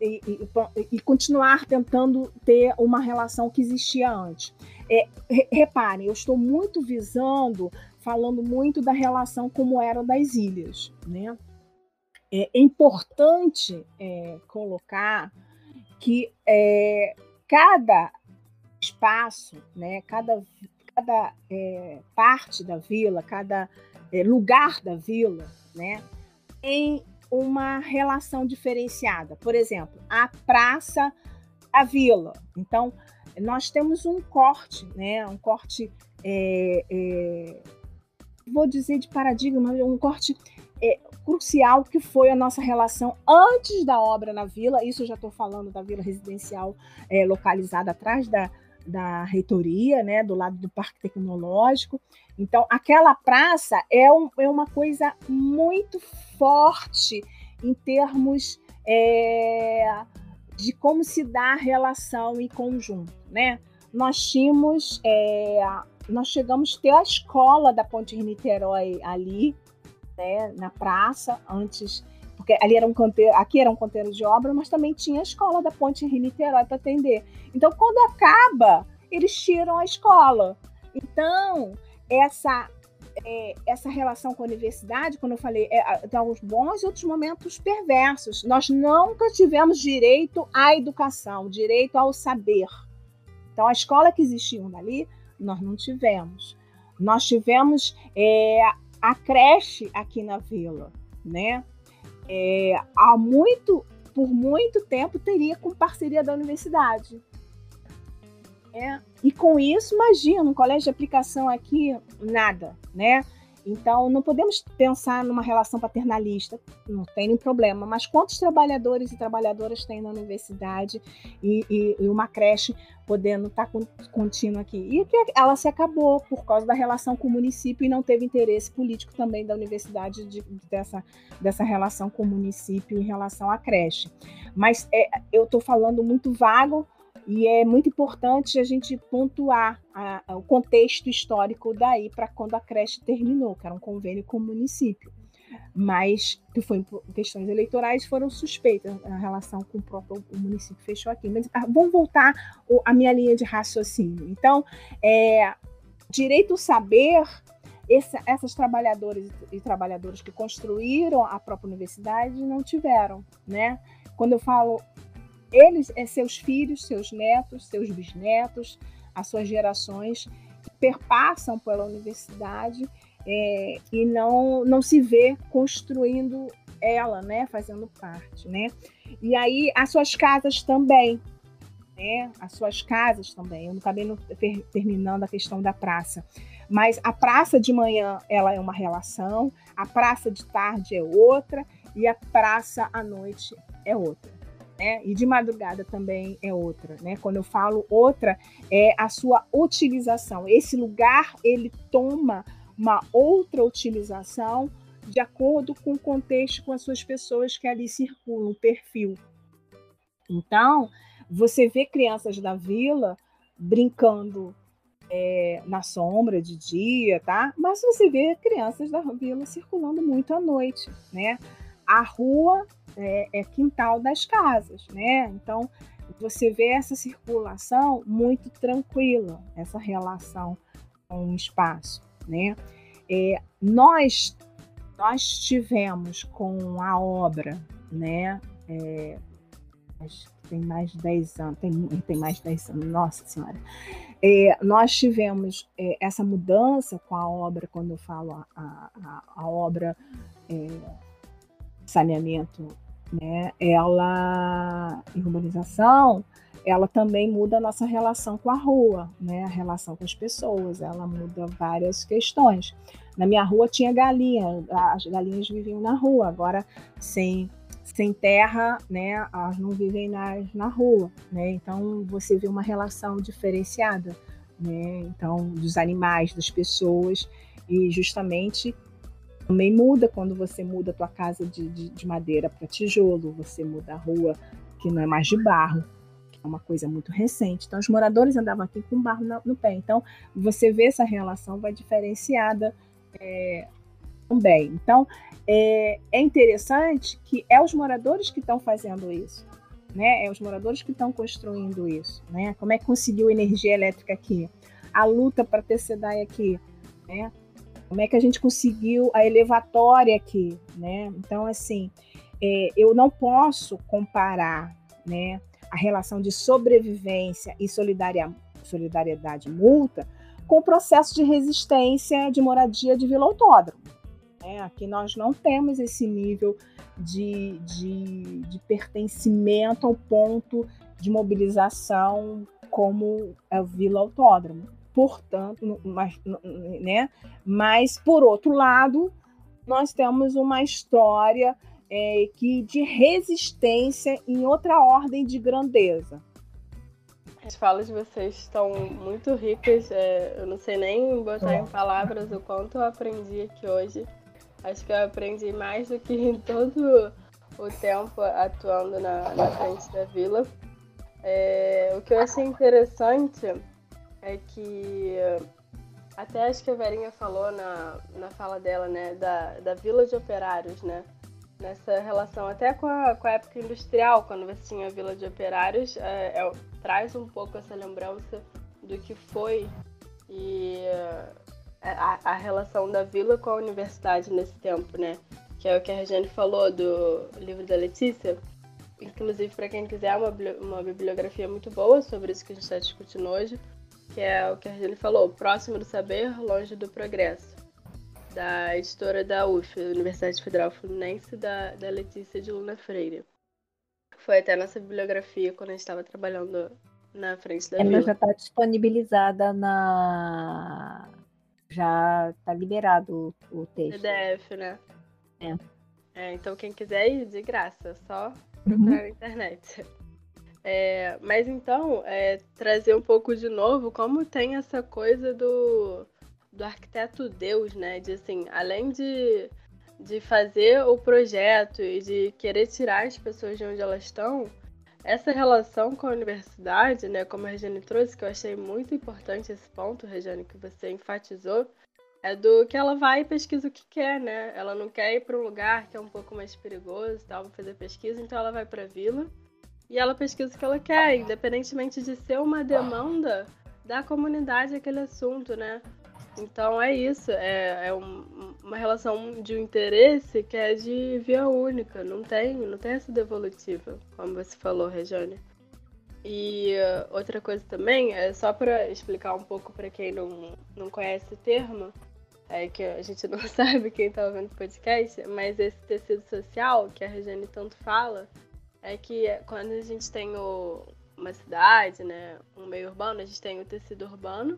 E, e, e, continuar tentando ter uma relação que existia antes. É, reparem, eu estou muito visando, falando muito da relação como era das ilhas, né? É importante é, colocar que é, cada espaço, né, cada, cada é, parte da vila, cada é, lugar da vila, né, tem uma relação diferenciada. Por exemplo, a praça da vila. Então, nós temos um corte, né, um corte, é, é vou dizer de paradigma, um corte é, crucial que foi a nossa relação antes da obra na vila. Isso eu já estou falando da vila residencial é, localizada atrás da, da reitoria, né, do lado do Parque Tecnológico. Então, aquela praça é, um, é uma coisa muito forte em termos é, de como se dá a relação em conjunto, né? Nós tínhamos, é, nós chegamos a ter a escola da Ponte Niterói ali, né, na praça, antes, porque ali era um canteiro, aqui era um canteiro de obra, mas também tinha a escola da Ponte Rio-Niterói para atender. Então, quando acaba, eles tiram a escola. Então, essa é, essa relação com a universidade, quando eu falei, é, tem alguns bons e outros momentos perversos. Nós nunca tivemos direito à educação, direito ao saber. Então, a escola que existia ali, nós não tivemos. Nós tivemos é, a creche aqui na vila, né? É, há muito, por muito tempo teria com parceria da universidade. É, e com isso, imagina, um colégio de aplicação aqui, nada, né? Então, não podemos pensar numa relação paternalista, não tem nenhum problema, mas quantos trabalhadores e trabalhadoras tem na universidade e, e, e uma creche podendo estar tá contínua aqui? E que ela se acabou por causa da relação com o município e não teve interesse político também da universidade de, dessa, dessa relação com o município em relação à creche. Mas é, eu estou falando muito vago, e é muito importante a gente pontuar a, a, o contexto histórico daí para quando a creche terminou, que era um convênio com o município. Mas que foi questões eleitorais foram suspeitas a relação com o próprio o município fechou aqui. Mas ah, vamos voltar a minha linha de raciocínio. Então, é, direito ao saber essas trabalhadoras e trabalhadores que construíram a própria universidade não tiveram, né? Quando eu falo eles, é seus filhos, seus netos, seus bisnetos, as suas gerações perpassam pela universidade é, e não, não se vê construindo ela, né, fazendo parte, né? E aí as suas casas também, né? As suas casas também. Eu não acabei não terminando a questão da praça, mas a praça de manhã ela é uma relação, a praça de tarde é outra e a praça à noite é outra né? E de madrugada também é outra, né? Quando eu falo outra, é a sua utilização. Esse lugar ele toma uma outra utilização de acordo com o contexto, com as suas pessoas que ali circulam, o perfil. Então, você vê crianças da vila brincando é, na sombra de dia, tá? Mas você vê crianças da vila circulando muito à noite, né? A rua é, é quintal das casas, né? Então você vê essa circulação muito tranquila, essa relação com o espaço, né? É, nós nós tivemos com a obra, né? É, tem mais de 10 anos, tem, tem mais de 10 anos, nossa senhora. É, nós tivemos é, essa mudança com a obra, quando eu falo a, a, a obra é, saneamento, né? Ela, urbanização, ela também muda a nossa relação com a rua, né? A relação com as pessoas, ela muda várias questões. Na minha rua tinha galinha, as galinhas viviam na rua, agora sem sem terra, né, elas não vivem na, na rua, né? Então você vê uma relação diferenciada, né? Então dos animais, das pessoas e justamente também muda quando você muda a tua casa de, de, de madeira para tijolo, você muda a rua que não é mais de barro, que é uma coisa muito recente. Então os moradores andavam aqui com barro no, no pé. Então você vê essa relação vai diferenciada é, também. Então, é, é interessante que é os moradores que estão fazendo isso. Né? É os moradores que estão construindo isso. Né? Como é que conseguiu energia elétrica aqui? A luta para ter SEDAI aqui. Né? Como é que a gente conseguiu a elevatória aqui? Né? Então, assim, é, eu não posso comparar né, a relação de sobrevivência e solidariedade multa com o processo de resistência de moradia de Vila Autódromo. É, aqui nós não temos esse nível de, de, de pertencimento ao ponto de mobilização como o Vila Autódromo. Portanto, mas, né? mas por outro lado, nós temos uma história é, que de resistência em outra ordem de grandeza. As falas de vocês estão muito ricas. É, eu não sei nem botar em palavras o quanto eu aprendi aqui hoje. Acho que eu aprendi mais do que em todo o tempo atuando na, na frente da vila. É, o que eu achei interessante é que até acho que a Verinha falou na, na fala dela, né, da, da vila de operários, né? Nessa relação até com a, com a época industrial, quando você tinha a vila de operários, é, é, traz um pouco essa lembrança do que foi e a, a, relação da vila com a universidade nesse tempo, né? Que é o que a Regiane falou do livro da Letícia. Inclusive, para quem quiser, uma, uma bibliografia muito boa sobre isso que a gente está discutindo hoje, que é o que a Regiane falou, Próximo do Saber, Longe do Progresso, da editora da UF, Universidade Federal Fluminense, da, da Letícia de Luna Freire. Foi até a nossa bibliografia quando a gente estava trabalhando na frente da Ela vila. já está disponibilizada na já está liberado o, o texto. PDF, né? É. é. Então quem quiser ir de graça, só procurar uhum. na internet. É, mas então, é, trazer um pouco de novo como tem essa coisa do, do arquiteto Deus, né? De assim, além de, de fazer o projeto e de querer tirar as pessoas de onde elas estão, essa relação com a universidade, né, como a Regiane trouxe, que eu achei muito importante esse ponto, Regiane, que você enfatizou, é do que ela vai e pesquisa o que quer, né? Ela não quer ir para um lugar que é um pouco mais perigoso e tal, fazer pesquisa, então ela vai para a vila e ela pesquisa o que ela quer, independentemente de ser uma demanda da comunidade aquele assunto, né? Então é isso, é, é um, uma relação de um interesse que é de via única, não tem, não tem essa devolutiva, como você falou, Regiane. E uh, outra coisa também, é só para explicar um pouco para quem não, não conhece o termo, é que a gente não sabe quem está ouvindo o podcast, mas esse tecido social que a Regiane tanto fala, é que quando a gente tem o, uma cidade, né, um meio urbano, a gente tem o tecido urbano,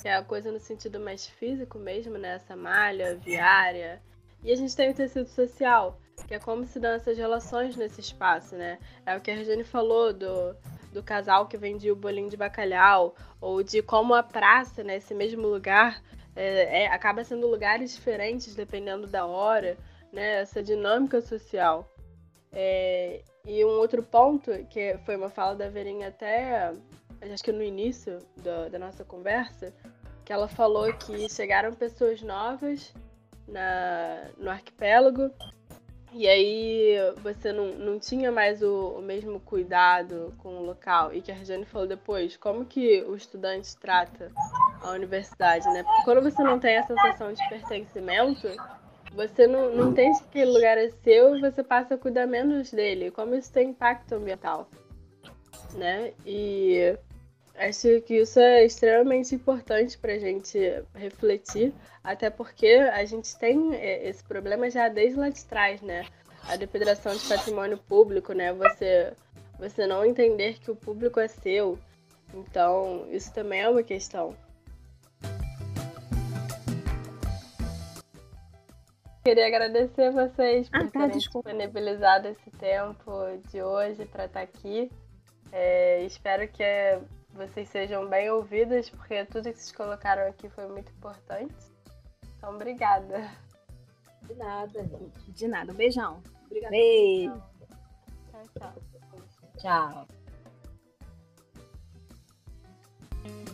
que é a coisa no sentido mais físico mesmo, né? Essa malha viária. E a gente tem o tecido social, que é como se dão essas relações nesse espaço, né? É o que a Regiane falou do, do casal que vendia o bolinho de bacalhau, ou de como a praça, né, esse mesmo lugar, é, é, acaba sendo lugares diferentes dependendo da hora, né? Essa dinâmica social. É, e um outro ponto, que foi uma fala da Verinha até acho que no início da, da nossa conversa, que ela falou que chegaram pessoas novas na, no arquipélago e aí você não, não tinha mais o, o, mesmo cuidado com o local. E que a Regiane falou depois, como que o estudante trata a universidade, né? Porque quando você não tem a sensação de pertencimento, você não, não entende que aquele lugar é seu e você passa a cuidar menos dele. Como isso tem impacto ambiental, né? E acho que isso é extremamente importante para a gente refletir, até porque a gente tem é, esse problema já desde lá de trás, né? A depredação de patrimônio público, né? Você, você não entender que o público é seu. Então, isso também é uma questão. Queria agradecer vocês por ah, tá, terem desculpa. disponibilizado esse tempo de hoje para estar tá aqui. É, espero que vocês sejam bem ouvidas, porque tudo que vocês colocaram aqui foi muito importante. Então, obrigada. De nada, gente. De nada. Um beijão. Obrigada. Beijo. Tchau, tchau. Tchau.